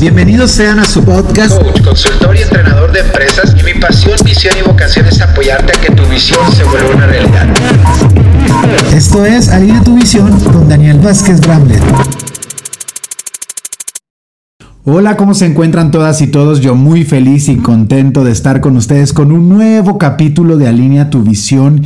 Bienvenidos sean a su podcast. Coach, consultor y entrenador de empresas. Y mi pasión, misión y vocación es apoyarte a que tu visión se vuelva una realidad. Esto es Alinea tu visión con Daniel Vázquez Bramlett. Hola, ¿cómo se encuentran todas y todos? Yo muy feliz y contento de estar con ustedes con un nuevo capítulo de Alinea tu visión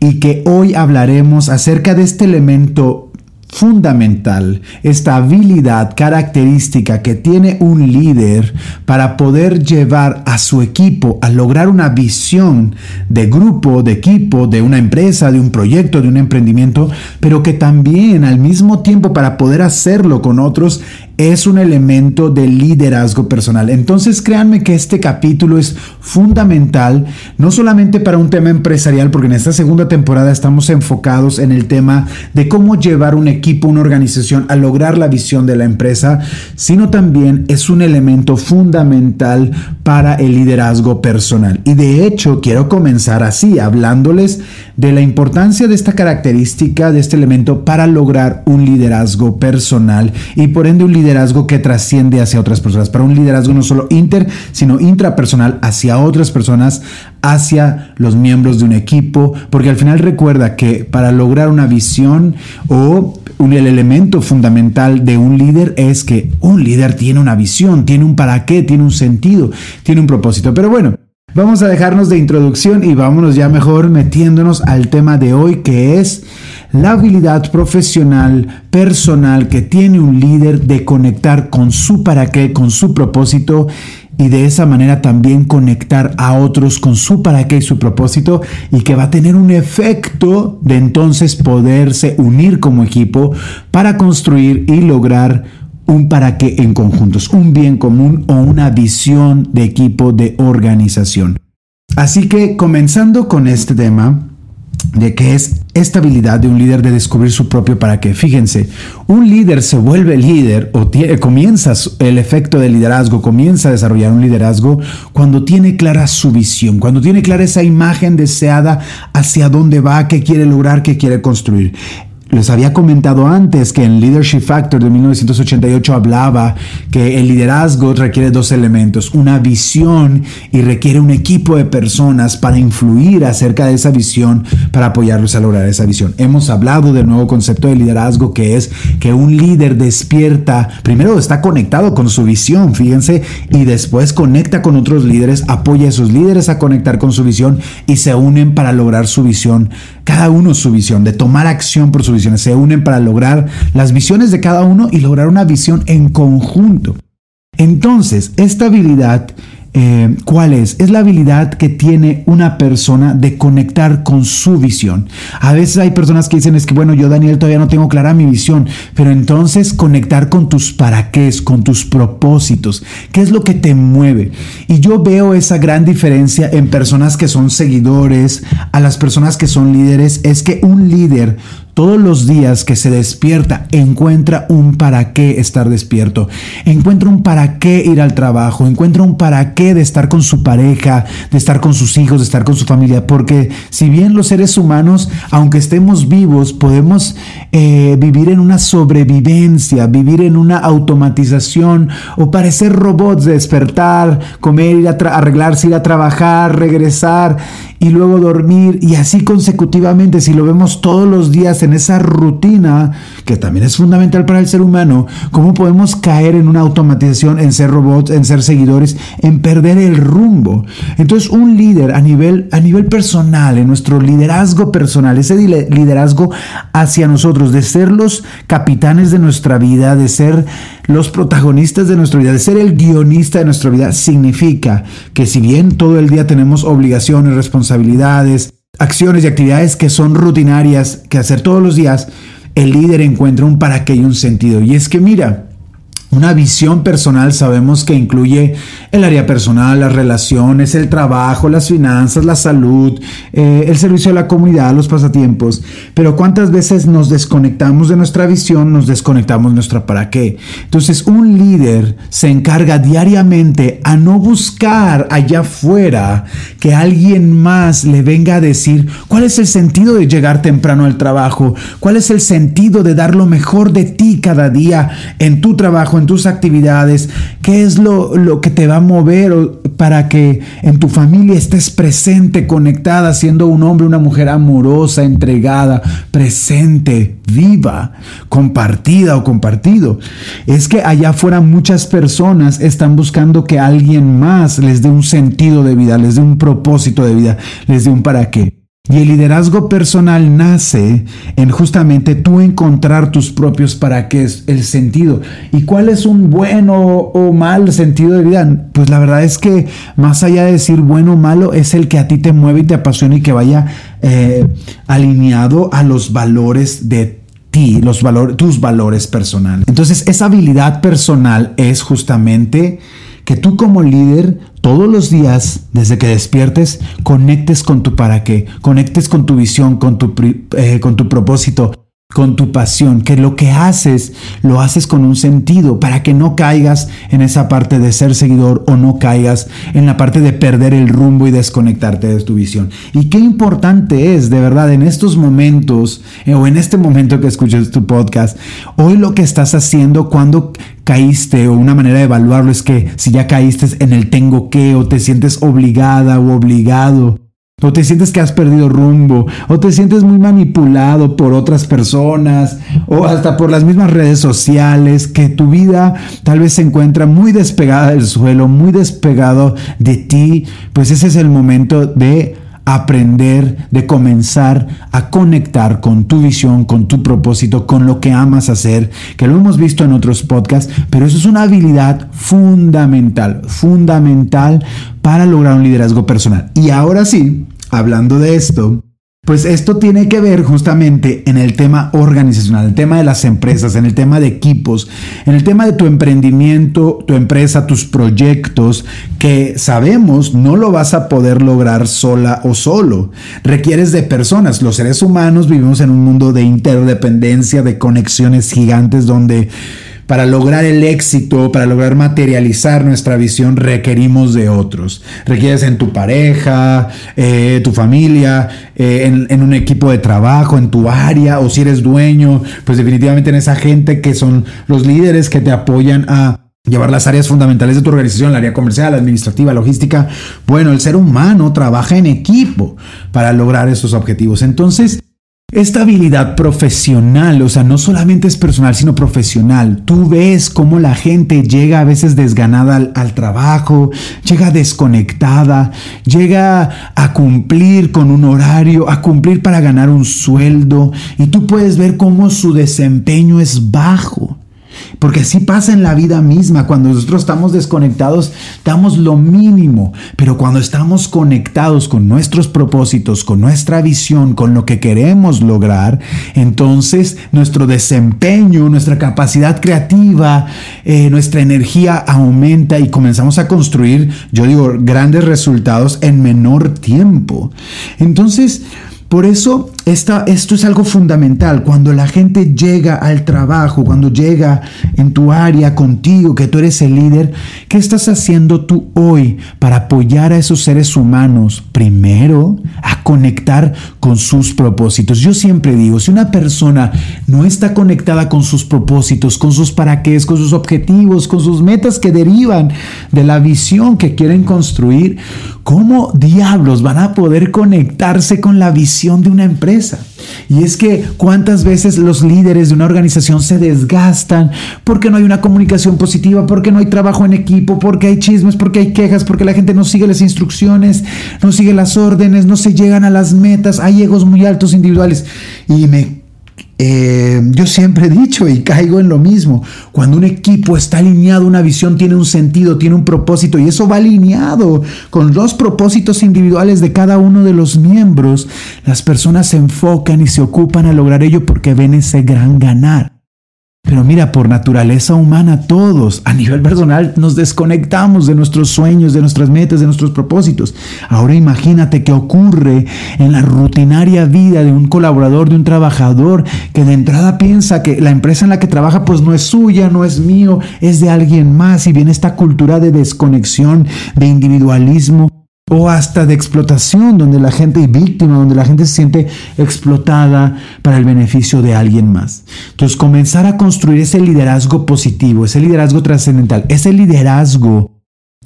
y que hoy hablaremos acerca de este elemento fundamental, esta habilidad característica que tiene un líder para poder llevar a su equipo a lograr una visión de grupo, de equipo, de una empresa, de un proyecto, de un emprendimiento, pero que también al mismo tiempo para poder hacerlo con otros es un elemento de liderazgo personal. Entonces créanme que este capítulo es fundamental, no solamente para un tema empresarial, porque en esta segunda temporada estamos enfocados en el tema de cómo llevar un equipo, una organización a lograr la visión de la empresa, sino también es un elemento fundamental para el liderazgo personal. Y de hecho quiero comenzar así, hablándoles de la importancia de esta característica, de este elemento para lograr un liderazgo personal y por ende un liderazgo que trasciende hacia otras personas, para un liderazgo no solo inter, sino intrapersonal hacia otras personas, hacia los miembros de un equipo, porque al final recuerda que para lograr una visión o el elemento fundamental de un líder es que un líder tiene una visión, tiene un para qué, tiene un sentido, tiene un propósito. Pero bueno, Vamos a dejarnos de introducción y vámonos ya mejor metiéndonos al tema de hoy que es la habilidad profesional, personal que tiene un líder de conectar con su para qué, con su propósito y de esa manera también conectar a otros con su para qué y su propósito y que va a tener un efecto de entonces poderse unir como equipo para construir y lograr un para qué en conjuntos, un bien común o una visión de equipo de organización. Así que comenzando con este tema, de que es esta habilidad de un líder de descubrir su propio para qué. Fíjense, un líder se vuelve líder o comienza el efecto de liderazgo, comienza a desarrollar un liderazgo cuando tiene clara su visión, cuando tiene clara esa imagen deseada hacia dónde va, qué quiere lograr, qué quiere construir. Les había comentado antes que en Leadership Factor de 1988 hablaba que el liderazgo requiere dos elementos, una visión y requiere un equipo de personas para influir acerca de esa visión, para apoyarlos a lograr esa visión. Hemos hablado del nuevo concepto de liderazgo que es que un líder despierta, primero está conectado con su visión, fíjense, y después conecta con otros líderes, apoya a esos líderes a conectar con su visión y se unen para lograr su visión, cada uno su visión, de tomar acción por su visión se unen para lograr las visiones de cada uno y lograr una visión en conjunto. Entonces, esta habilidad eh, ¿cuál es? Es la habilidad que tiene una persona de conectar con su visión. A veces hay personas que dicen es que, bueno, yo Daniel todavía no tengo clara mi visión, pero entonces conectar con tus para qué, con tus propósitos, qué es lo que te mueve. Y yo veo esa gran diferencia en personas que son seguidores, a las personas que son líderes, es que un líder todos los días que se despierta encuentra un para qué estar despierto, encuentra un para qué ir al trabajo, encuentra un para qué de estar con su pareja, de estar con sus hijos, de estar con su familia, porque si bien los seres humanos, aunque estemos vivos, podemos eh, vivir en una sobrevivencia, vivir en una automatización o parecer robots, despertar, comer, ir a arreglarse, ir a trabajar, regresar y luego dormir y así consecutivamente, si lo vemos todos los días en esa rutina, que también es fundamental para el ser humano, cómo podemos caer en una automatización, en ser robots, en ser seguidores, en perder el rumbo. Entonces un líder a nivel, a nivel personal, en nuestro liderazgo personal, ese liderazgo hacia nosotros, de ser los capitanes de nuestra vida, de ser los protagonistas de nuestra vida, de ser el guionista de nuestra vida, significa que si bien todo el día tenemos obligaciones, responsabilidades, acciones y actividades que son rutinarias, que hacer todos los días, el líder encuentra un para qué y un sentido. Y es que mira, una visión personal sabemos que incluye el área personal, las relaciones, el trabajo, las finanzas, la salud, eh, el servicio a la comunidad, los pasatiempos. Pero cuántas veces nos desconectamos de nuestra visión, nos desconectamos de nuestra para qué. Entonces un líder se encarga diariamente a no buscar allá afuera que alguien más le venga a decir cuál es el sentido de llegar temprano al trabajo, cuál es el sentido de dar lo mejor de ti cada día en tu trabajo, en tus actividades, qué es lo, lo que te va mover para que en tu familia estés presente, conectada, siendo un hombre, una mujer amorosa, entregada, presente, viva, compartida o compartido. Es que allá afuera muchas personas están buscando que alguien más les dé un sentido de vida, les dé un propósito de vida, les dé un para qué. Y el liderazgo personal nace en justamente tú encontrar tus propios para qué es el sentido. ¿Y cuál es un bueno o mal sentido de vida? Pues la verdad es que más allá de decir bueno o malo, es el que a ti te mueve y te apasiona y que vaya eh, alineado a los valores de ti, los valores, tus valores personales. Entonces, esa habilidad personal es justamente que tú como líder todos los días, desde que despiertes, conectes con tu para qué, conectes con tu visión, con tu, eh, con tu propósito, con tu pasión, que lo que haces lo haces con un sentido para que no caigas en esa parte de ser seguidor o no caigas en la parte de perder el rumbo y desconectarte de tu visión. Y qué importante es, de verdad, en estos momentos eh, o en este momento que escuches tu podcast, hoy lo que estás haciendo cuando caíste o una manera de evaluarlo es que si ya caíste en el tengo que o te sientes obligada o obligado o te sientes que has perdido rumbo, o te sientes muy manipulado por otras personas, o hasta por las mismas redes sociales, que tu vida tal vez se encuentra muy despegada del suelo, muy despegado de ti, pues ese es el momento de aprender, de comenzar a conectar con tu visión, con tu propósito, con lo que amas hacer, que lo hemos visto en otros podcasts, pero eso es una habilidad fundamental, fundamental para lograr un liderazgo personal. Y ahora sí, hablando de esto, pues esto tiene que ver justamente en el tema organizacional, el tema de las empresas, en el tema de equipos, en el tema de tu emprendimiento, tu empresa, tus proyectos, que sabemos no lo vas a poder lograr sola o solo. Requieres de personas. Los seres humanos vivimos en un mundo de interdependencia, de conexiones gigantes donde para lograr el éxito, para lograr materializar nuestra visión, requerimos de otros. Requieres en tu pareja, eh, tu familia, eh, en, en, un equipo de trabajo, en tu área, o si eres dueño, pues definitivamente en esa gente que son los líderes que te apoyan a llevar las áreas fundamentales de tu organización, la área comercial, administrativa, logística. Bueno, el ser humano trabaja en equipo para lograr esos objetivos. Entonces, esta habilidad profesional, o sea, no solamente es personal, sino profesional. Tú ves cómo la gente llega a veces desganada al, trabajo, llega desconectada, llega a cumplir con un horario, a cumplir para ganar un sueldo, y tú puedes ver cómo su desempeño es bajo. Porque así pasa en la vida misma. Cuando nosotros estamos desconectados, damos lo mínimo. Pero cuando estamos conectados con nuestros propósitos, con nuestra visión, con lo que queremos lograr, entonces nuestro desempeño, nuestra capacidad creativa, eh, nuestra energía aumenta y comenzamos a construir, yo digo, grandes resultados en menor tiempo. Entonces, por eso esto es algo fundamental. Cuando la gente llega al trabajo, cuando llega en tu área contigo, que tú eres el líder, ¿qué estás haciendo tú hoy para apoyar a esos seres humanos? Primero, a conectar con sus propósitos. Yo siempre digo, si una persona no está conectada con sus propósitos, con sus para qué, con sus objetivos, con sus metas que derivan de la visión que quieren construir, ¿cómo diablos van a poder conectarse con la visión de una empresa? Y es que cuántas veces los líderes de una organización se desgastan porque no hay una comunicación positiva, porque no hay trabajo en equipo, porque hay chismes, porque hay quejas, porque la gente no sigue las instrucciones, no sigue las órdenes, no se llegan a las metas, hay muy altos individuales. Y me eh, yo siempre he dicho y caigo en lo mismo, cuando un equipo está alineado, una visión tiene un sentido, tiene un propósito y eso va alineado con los propósitos individuales de cada uno de los miembros, las personas se enfocan y se ocupan a lograr ello porque ven ese gran ganar. Pero mira, por naturaleza humana todos, a nivel personal, nos desconectamos de nuestros sueños, de nuestras metas, de nuestros propósitos. Ahora imagínate qué ocurre en la rutinaria vida de un colaborador, de un trabajador, que de entrada piensa que la empresa en la que trabaja pues no es suya, no es mío, es de alguien más y viene esta cultura de desconexión, de individualismo o hasta de explotación, donde la gente es víctima, donde la gente se siente explotada para el beneficio de alguien más. Entonces, comenzar a construir ese liderazgo positivo, ese liderazgo trascendental, ese liderazgo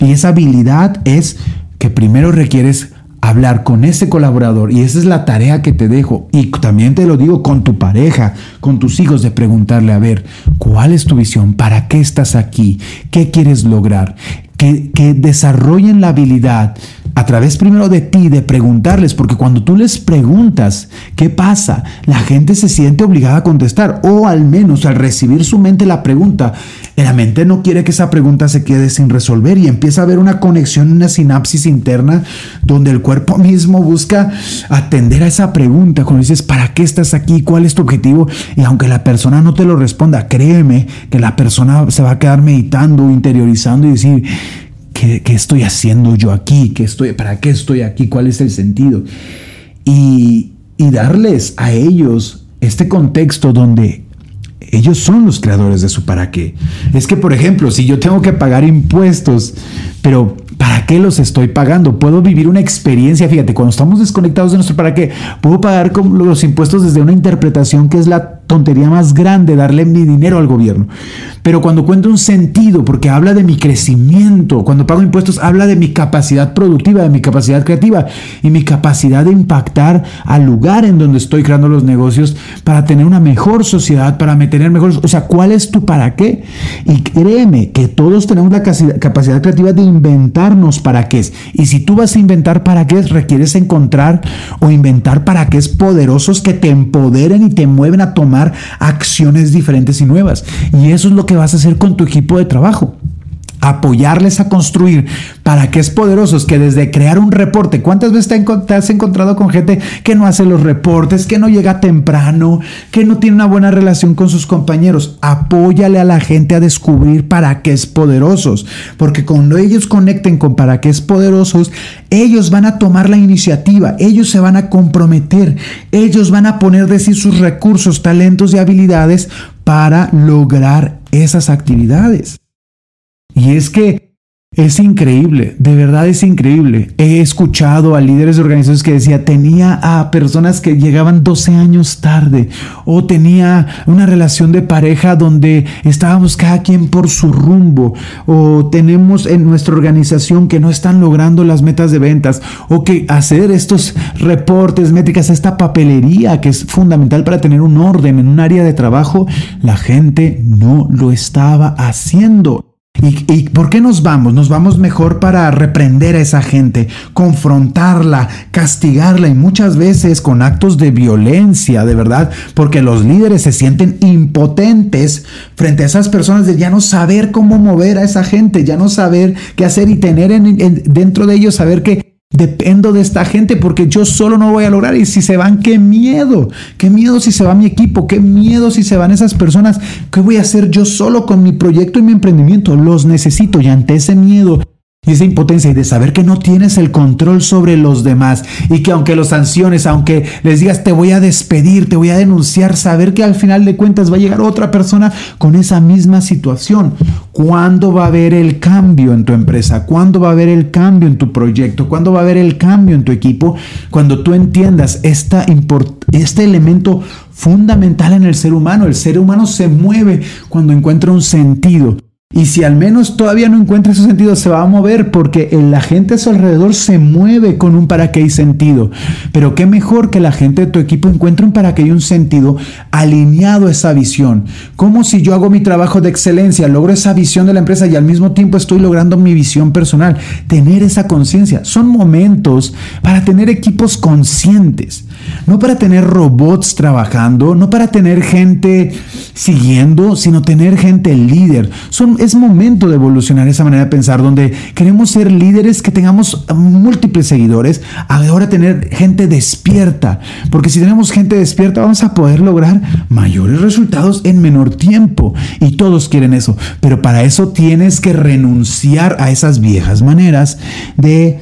y esa habilidad es que primero requieres hablar con ese colaborador y esa es la tarea que te dejo y también te lo digo con tu pareja, con tus hijos de preguntarle a ver, ¿cuál es tu visión? ¿Para qué estás aquí? ¿Qué quieres lograr? Que, que desarrollen la habilidad a través primero de ti, de preguntarles, porque cuando tú les preguntas qué pasa, la gente se siente obligada a contestar, o al menos al recibir su mente la pregunta, la mente no quiere que esa pregunta se quede sin resolver y empieza a haber una conexión, una sinapsis interna, donde el cuerpo mismo busca atender a esa pregunta, cuando dices, ¿para qué estás aquí? ¿Cuál es tu objetivo? Y aunque la persona no te lo responda, créeme que la persona se va a quedar meditando, interiorizando y decir, ¿Qué, estoy haciendo yo aquí? ¿Qué estoy, ¿Para qué estoy aquí? ¿Cuál es el sentido? Y, darles a ellos este contexto donde ellos son los creadores de su para qué. Es que, por ejemplo, si yo tengo que pagar impuestos, pero ¿para qué los estoy pagando? Puedo vivir una experiencia, fíjate, cuando estamos desconectados de nuestro para qué, puedo pagar los impuestos desde una interpretación que es la tontería más grande darle mi dinero al gobierno. Pero cuando cuento un sentido, porque habla de mi crecimiento, cuando pago impuestos, habla de mi capacidad productiva, de mi capacidad creativa y mi capacidad de impactar al lugar en donde estoy creando los negocios para tener una mejor sociedad, para tener mejores... O sea, ¿cuál es tu para qué? Y créeme que todos tenemos la capacidad creativa de inventarnos para qué es. Y si tú vas a inventar para qué es, requieres encontrar o inventar para qué es poderosos que te empoderen y te mueven a tomar acciones diferentes y nuevas. Y eso es lo que vas a hacer con tu equipo de trabajo apoyarles a construir para que es poderosos que desde crear un reporte, ¿cuántas veces te has encontrado con gente que no hace los reportes, que no llega temprano, que no tiene una buena relación con sus compañeros? Apóyale a la gente a descubrir para qué es poderosos, porque cuando ellos conecten con para qué es poderosos, ellos van a tomar la iniciativa, ellos se van a comprometer, ellos van a poner de sí sus recursos, talentos y habilidades para lograr esas actividades. Y es que es increíble, de verdad es increíble. He escuchado a líderes de organizaciones que decía, tenía a personas que llegaban 12 años tarde o tenía una relación de pareja donde estábamos cada quien por su rumbo o tenemos en nuestra organización que no están logrando las metas de ventas o que hacer estos reportes, métricas, esta papelería que es fundamental para tener un orden en un área de trabajo, la gente no lo estaba haciendo. ¿Y, por qué nos vamos? Nos vamos mejor para reprender a esa gente, confrontarla, castigarla y muchas veces con actos de violencia, de verdad, porque los líderes se sienten impotentes frente a esas personas de ya no saber cómo mover a esa gente, ya no saber qué hacer y tener dentro de ellos saber que Dependo de esta gente porque yo solo no voy a lograr. Y si se van, qué miedo. Qué miedo si se va mi equipo. Qué miedo si se van esas personas. ¿Qué voy a hacer yo solo con mi proyecto y mi emprendimiento? Los necesito. Y ante ese miedo y esa impotencia y de saber que no tienes el control sobre los demás y que aunque los sanciones, aunque les digas te voy a despedir, te voy a denunciar, saber que al final de cuentas va a llegar otra persona con esa misma situación. ¿Cuándo va a haber el cambio en tu empresa? ¿Cuándo va a haber el cambio en tu proyecto? ¿Cuándo va a haber el cambio en tu equipo? Cuando tú entiendas esta este elemento fundamental en el ser humano. El ser humano se mueve cuando encuentra un sentido. Y si al menos todavía no encuentra su sentido, se va a mover porque la gente a su alrededor se mueve con un para qué y sentido. Pero qué mejor que la gente de tu equipo encuentre un para qué y un sentido alineado a esa visión. Como si yo hago mi trabajo de excelencia, logro esa visión de la empresa y al mismo tiempo estoy logrando mi visión personal. Tener esa conciencia. Son momentos para tener equipos conscientes. No para tener robots trabajando, no para tener gente siguiendo, sino tener gente líder. Son es momento de evolucionar esa manera de pensar donde queremos ser líderes que tengamos múltiples seguidores, ahora tener gente despierta, porque si tenemos gente despierta vamos a poder lograr mayores resultados en menor tiempo. Y todos quieren eso, pero para eso tienes que renunciar a esas viejas maneras de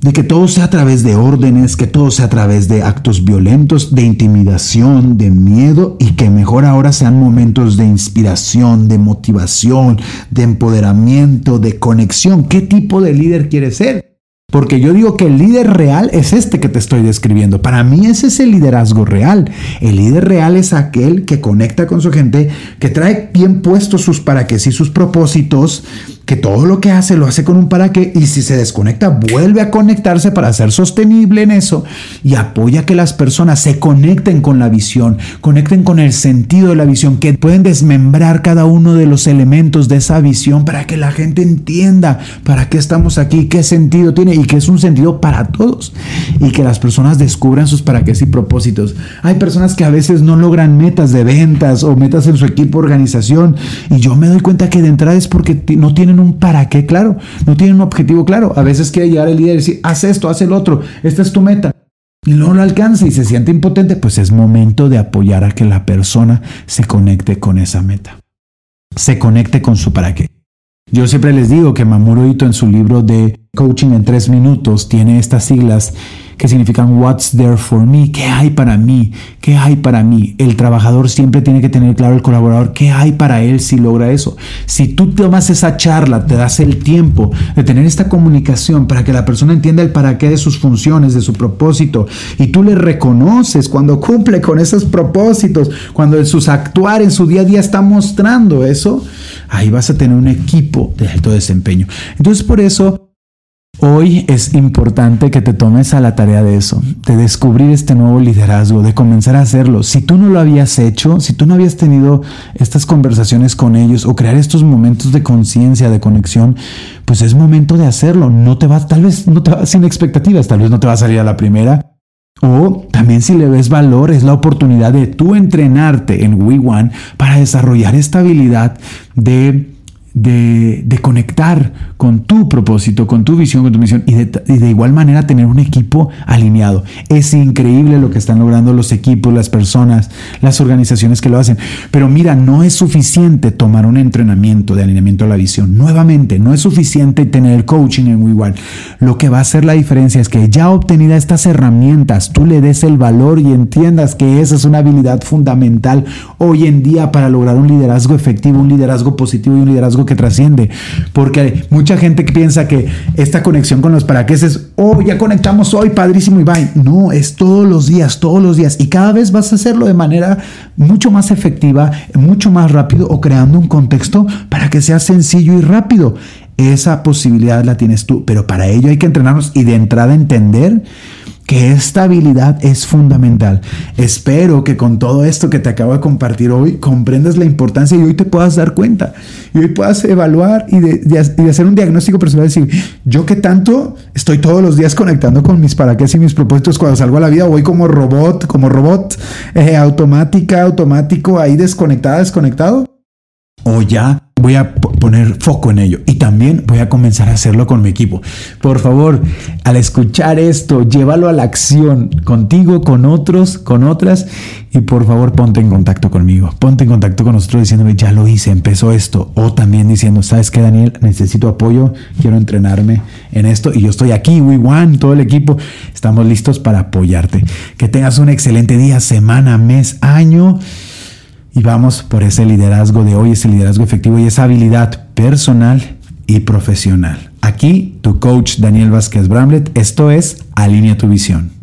de que todo sea a través de órdenes, que todo sea a través de actos violentos, de intimidación, de miedo y que mejor ahora sean momentos de inspiración, de motivación, de empoderamiento, de conexión. ¿Qué tipo de líder quieres ser? Porque yo digo que el líder real es este que te estoy describiendo. Para mí ese es el liderazgo real. El líder real es aquel que conecta con su gente, que trae bien puestos sus para qué y sus propósitos, que todo lo que hace lo hace con un para qué y si se desconecta vuelve a conectarse para ser sostenible en eso y apoya que las personas se conecten con la visión, conecten con el sentido de la visión, que pueden desmembrar cada uno de los elementos de esa visión para que la gente entienda para qué estamos aquí, qué sentido tiene y que es un sentido para todos y que las personas descubran sus para qué y propósitos. Hay personas que a veces no logran metas de ventas o metas en su equipo organización y yo me doy cuenta que de entrada es porque no tienen un para qué claro, no tienen un objetivo claro. A veces quiere llegar el líder y decir, haz esto, haz el otro, esta es tu meta. Y no lo alcanza y se siente impotente, pues es momento de apoyar a que la persona se conecte con esa meta. Se conecte con su para qué. Yo siempre les digo que Ito en su libro de Coaching en tres minutos tiene estas siglas que significan What's there for me? ¿Qué hay para mí? ¿Qué hay para mí? El trabajador siempre tiene que tener claro el colaborador qué hay para él si logra eso. Si tú tomas esa charla, te das el tiempo de tener esta comunicación para que la persona entienda el para qué de sus funciones, de su propósito, y tú le reconoces cuando cumple con esos propósitos, cuando en sus actuar en su día a día está mostrando eso, ahí vas a tener un equipo de alto desempeño. Entonces por eso Hoy es importante que te tomes a la tarea de eso, de descubrir este nuevo liderazgo, de comenzar a hacerlo. Si tú no lo habías hecho, si tú no habías tenido estas conversaciones con ellos o crear estos momentos de conciencia, de conexión, pues es momento de hacerlo. No te va, tal vez no te va sin expectativas, tal vez no te va a salir a la primera. O también si le ves valor, es la oportunidad de tú entrenarte en We para desarrollar esta habilidad de de, conectar con tu propósito, con tu visión, con tu misión y de, igual manera tener un equipo alineado. Es increíble lo que están logrando los equipos, las personas, las organizaciones que lo hacen. Pero mira, no es suficiente tomar un entrenamiento de alineamiento a la visión. Nuevamente, no es suficiente tener el coaching en igual. Lo que va a hacer la diferencia es que ya obtenida estas herramientas, tú le des el valor y entiendas que esa es una habilidad fundamental hoy en día para lograr un liderazgo efectivo, un liderazgo positivo y un liderazgo que trasciende. Porque hay mucha gente que piensa que esta conexión con los para qué es, oh, ya conectamos hoy, padrísimo y bye. No, es todos los días, todos los días. Y cada vez vas a hacerlo de manera mucho más efectiva, mucho más rápido o creando un contexto para que sea sencillo y rápido. Esa posibilidad la tienes tú, pero para ello hay que entrenarnos y de entrada entender que esta habilidad es fundamental. Espero que con todo esto que te acabo de compartir hoy comprendas la importancia y hoy te puedas dar cuenta y hoy puedas evaluar y hacer un diagnóstico personal, decir, yo que tanto estoy todos los días conectando con mis para qué y mis propósitos cuando salgo a la vida, voy como robot, como robot eh, automática, automático, ahí desconectada, desconectado o ya voy a poner foco en ello y también voy a comenzar a hacerlo con mi equipo. Por favor, al escuchar esto, llévalo a la acción contigo, con otros, con otras y por favor ponte en contacto conmigo. Ponte en contacto con nosotros diciéndome, ya lo hice, empezó esto. O también diciendo, ¿sabes qué, Daniel? Necesito apoyo, quiero entrenarme en esto y yo estoy aquí, We One, todo el equipo. Estamos listos para apoyarte. Que tengas un excelente día, semana, mes, año y vamos por ese liderazgo de hoy, ese liderazgo efectivo y esa habilidad personal y profesional. Aquí tu coach Daniel Vázquez Bramlett, esto es Alinea tu visión.